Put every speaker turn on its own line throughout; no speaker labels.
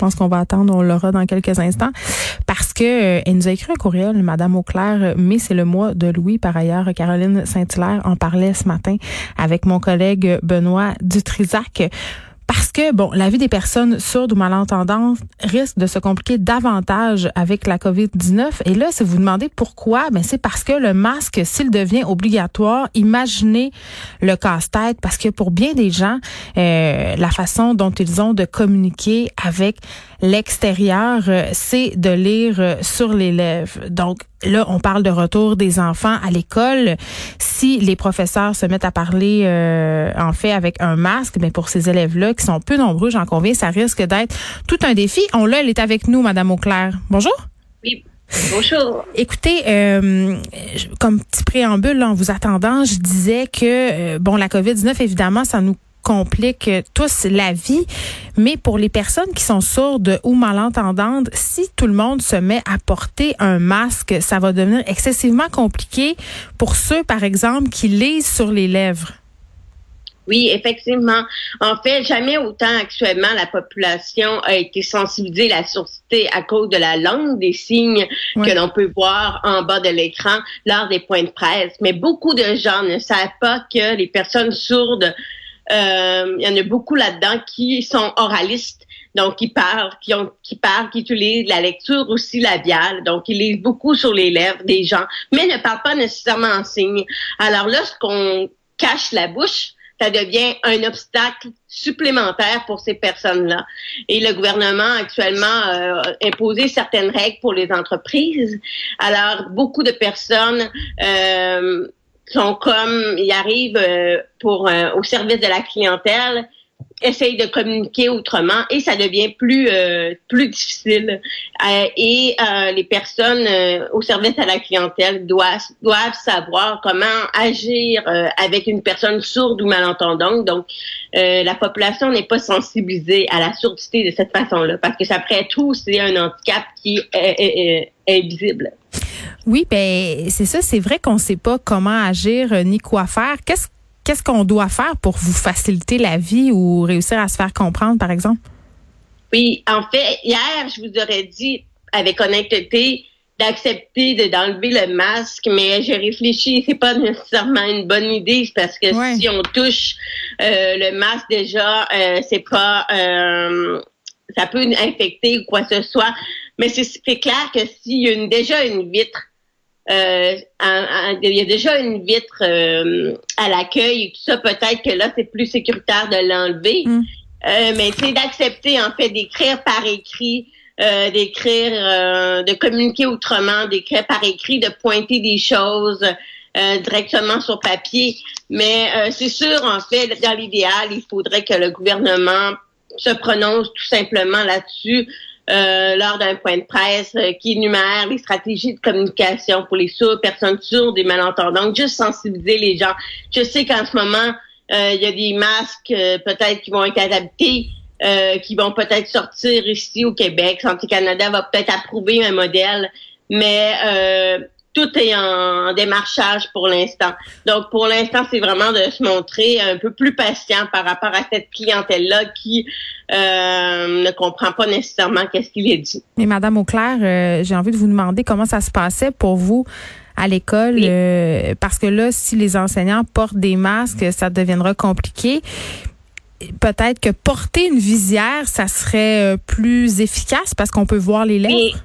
Je pense qu'on va attendre, on l'aura dans quelques instants, parce que euh, nous a écrit un courriel, Madame Auclair, mais c'est le mois de Louis. Par ailleurs, Caroline Saint-Hilaire en parlait ce matin avec mon collègue Benoît Dutrisac. Parce que, bon, la vie des personnes sourdes ou malentendantes risque de se compliquer davantage avec la COVID-19. Et là, si vous vous demandez pourquoi, ben c'est parce que le masque, s'il devient obligatoire, imaginez le casse-tête, parce que pour bien des gens, euh, la façon dont ils ont de communiquer avec l'extérieur, euh, c'est de lire euh, sur les lèvres. Donc, là, on parle de retour des enfants à l'école. Si les professeurs se mettent à parler, euh, en fait, avec un masque, mais pour ces élèves-là, qui sont peu nombreux, j'en conviens, ça risque d'être tout un défi. On l'a, elle est avec nous, Madame Auclair. Bonjour.
Oui. Bonjour.
Écoutez, euh, comme petit préambule, en vous attendant, je disais que, bon, la COVID-19, évidemment, ça nous complique tous la vie. Mais pour les personnes qui sont sourdes ou malentendantes, si tout le monde se met à porter un masque, ça va devenir excessivement compliqué pour ceux, par exemple, qui lisent sur les lèvres.
Oui, effectivement. En fait, jamais autant actuellement la population a été sensibilisée à la surdité à cause de la langue des signes que l'on peut voir en bas de l'écran lors des points de presse. Mais beaucoup de gens ne savent pas que les personnes sourdes euh, il y en a beaucoup là-dedans qui sont oralistes, donc qui parlent, qui ont, qui parlent, qui utilisent la lecture aussi labiale, donc ils lisent beaucoup sur les lèvres des gens, mais ne parlent pas nécessairement en signe. Alors lorsqu'on cache la bouche, ça devient un obstacle supplémentaire pour ces personnes-là. Et le gouvernement actuellement a imposé certaines règles pour les entreprises. Alors, beaucoup de personnes euh, sont comme, ils arrivent euh, pour euh, au service de la clientèle, essayent de communiquer autrement et ça devient plus euh, plus difficile. et les personnes au service à la clientèle doivent doivent savoir comment agir avec une personne sourde ou malentendante. Donc, la population n'est pas sensibilisée à la surdité de cette façon-là parce que après tout, c'est un handicap qui est, est visible.
Oui, ben c'est ça, c'est vrai qu'on ne sait pas comment agir euh, ni quoi faire. Qu'est-ce qu'est-ce qu'on doit faire pour vous faciliter la vie ou réussir à se faire comprendre, par exemple?
Oui, en fait, hier, je vous aurais dit avec honnêteté d'accepter d'enlever le masque, mais j'ai réfléchi, c'est pas nécessairement une bonne idée parce que si on touche euh, le masque déjà, euh, c'est pas ça peut infecter ou quoi que ce soit. Mais c'est clair que s'il y a une, déjà une vitre euh, il y a déjà une vitre euh, à l'accueil et tout ça, peut-être que là, c'est plus sécuritaire de l'enlever. Mm. Euh, mais c'est d'accepter, en fait, d'écrire par écrit, d'écrire, de communiquer autrement, d'écrire par écrit, de pointer des choses directement sur papier. Mais c'est sûr, en fait, dans l'idéal, il faudrait que le gouvernement se prononce tout simplement là-dessus euh, lors d'un point de presse euh, qui énumère les stratégies de communication pour les sourds, personnes sourdes et malentendantes, juste sensibiliser les gens. Je sais qu'en ce moment, euh, il y a des masques peut-être qui vont être adaptés, qui vont peut-être sortir ici au Québec. Santé Canada va peut-être approuver un modèle, mais tout est en démarchage pour l'instant. Donc, pour l'instant, c'est vraiment de se montrer un peu plus patient par rapport à cette clientèle-là qui euh, ne comprend pas nécessairement qu'est-ce qu'il est dit.
Mais Madame Auclair, euh, j'ai envie de vous demander comment ça se passait pour vous à l'école, euh, parce que là, si les enseignants portent des masques, ça deviendra compliqué peut-être que porter une visière, ça serait plus efficace parce qu'on peut voir les lèvres?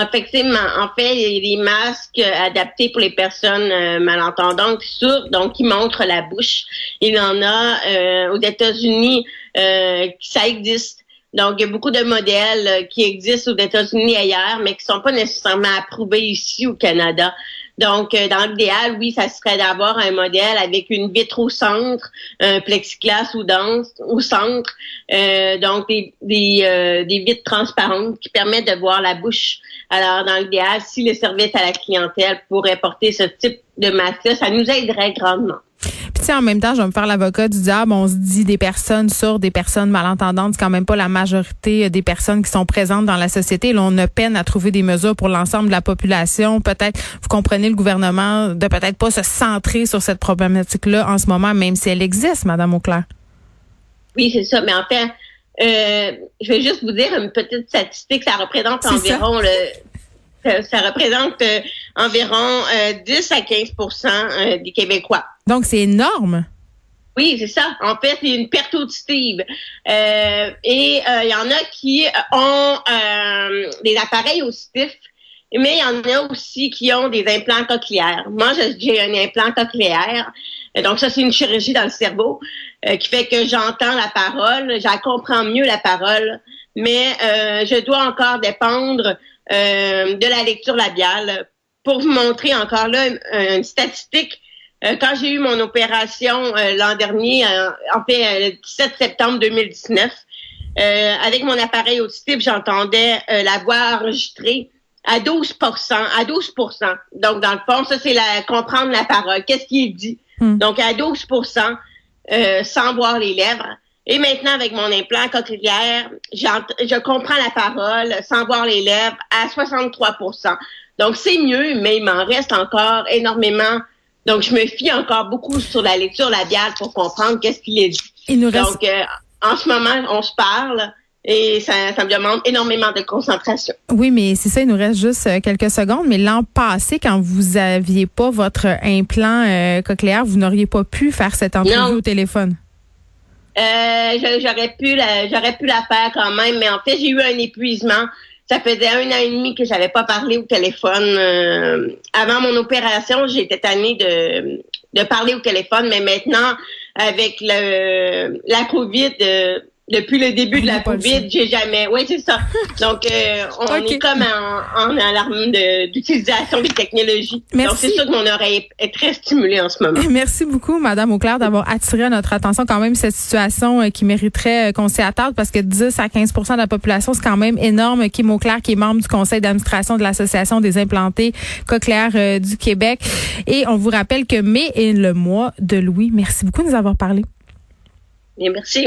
Effectivement. En fait, il y a des masques adaptés pour les personnes euh, malentendantes, sourdes, donc qui montrent la bouche. Il y en a euh, aux États-Unis, euh, ça existe. Donc, il y a beaucoup de modèles qui existent aux États-Unis ailleurs, mais qui sont pas nécessairement approuvés ici au Canada. Donc, euh, dans l'idéal, oui, ça serait d'avoir un modèle avec une vitre au centre, un plexiglas au, dense, au centre, euh, donc des, des, euh, des, vitres transparentes qui permettent de voir la bouche. Alors, dans l'idéal, si le service à la clientèle pourrait porter ce type de masque ça nous aiderait grandement.
Puis en même temps, je vais me faire l'avocat du diable. On se dit des personnes sourdes, des personnes malentendantes, c'est quand même pas la majorité des personnes qui sont présentes dans la société. Là, on a peine à trouver des mesures pour l'ensemble de la population. Peut-être, vous comprenez le gouvernement de peut-être pas se centrer sur cette problématique-là en ce moment, même si elle existe, Madame Auclair.
Oui, c'est ça. Mais en fait, euh, je vais juste vous dire une petite statistique. Ça représente environ le ça représente euh, environ 10 euh, à 15% euh, des Québécois.
Donc, c'est énorme?
Oui, c'est ça. En fait, c'est une perte auditive. et il y en a qui ont des appareils auditifs, mais il y en a aussi qui ont des implants cochléaires. Moi, j'ai un implant cochléaire. Donc, ça, c'est une chirurgie dans le cerveau qui fait que j'entends la parole, j'en comprends mieux la parole, mais je dois encore dépendre euh, de la lecture labiale. Pour vous montrer encore là une, statistique, euh, quand j'ai eu mon opération euh, l'an dernier, en fait le 17 septembre 2019, avec mon appareil auditif, j'entendais la voix enregistrée à 12% à 12% Donc, dans le fond, ça, c'est la comprendre la parole. Qu'est-ce qu'il dit? Hmm. Donc, à 12% sans voir les lèvres. Et maintenant, avec mon implant cochléaire, je comprends la parole sans voir les lèvres à 63% Donc, c'est mieux, mais il m'en reste encore énormément. Donc, je me fie encore beaucoup sur la lecture labiale pour comprendre qu'est-ce qu'il est dit. Il nous reste... Donc, euh, en ce moment, on se parle. Et ça, ça, me demande énormément de concentration.
Oui, mais c'est ça, il nous reste juste euh, quelques secondes. Mais l'an passé, quand vous aviez pas votre implant euh, cochléaire, vous n'auriez pas pu faire cette entrevue au téléphone.
Euh, j'aurais pu la, j'aurais pu la faire quand même, mais en fait, j'ai eu un épuisement. Ça faisait un an et demi que j'avais pas parlé au téléphone. Euh, avant mon opération, j'étais tannée de, de parler au téléphone, mais maintenant, avec le, la COVID, euh, depuis le début de la COVID, j'ai jamais. Oui, c'est ça. Donc, euh, on est comme en, en alarme d'utilisation des technologies. Merci. Donc, c'est sûr que mon oreille est très stimulée en ce moment.
Merci beaucoup, Madame Auclair, d'avoir attiré notre attention quand même cette situation euh, qui mériterait euh, qu'on s'y attarde parce que 10 à 15% de la population, c'est quand même énorme. Kim Auclair, qui est membre du conseil d'administration de l'Association des implantés cochléaires du Québec. Et on vous rappelle que mai est le mois de Louis. Merci beaucoup de nous avoir parlé.
Bien, merci.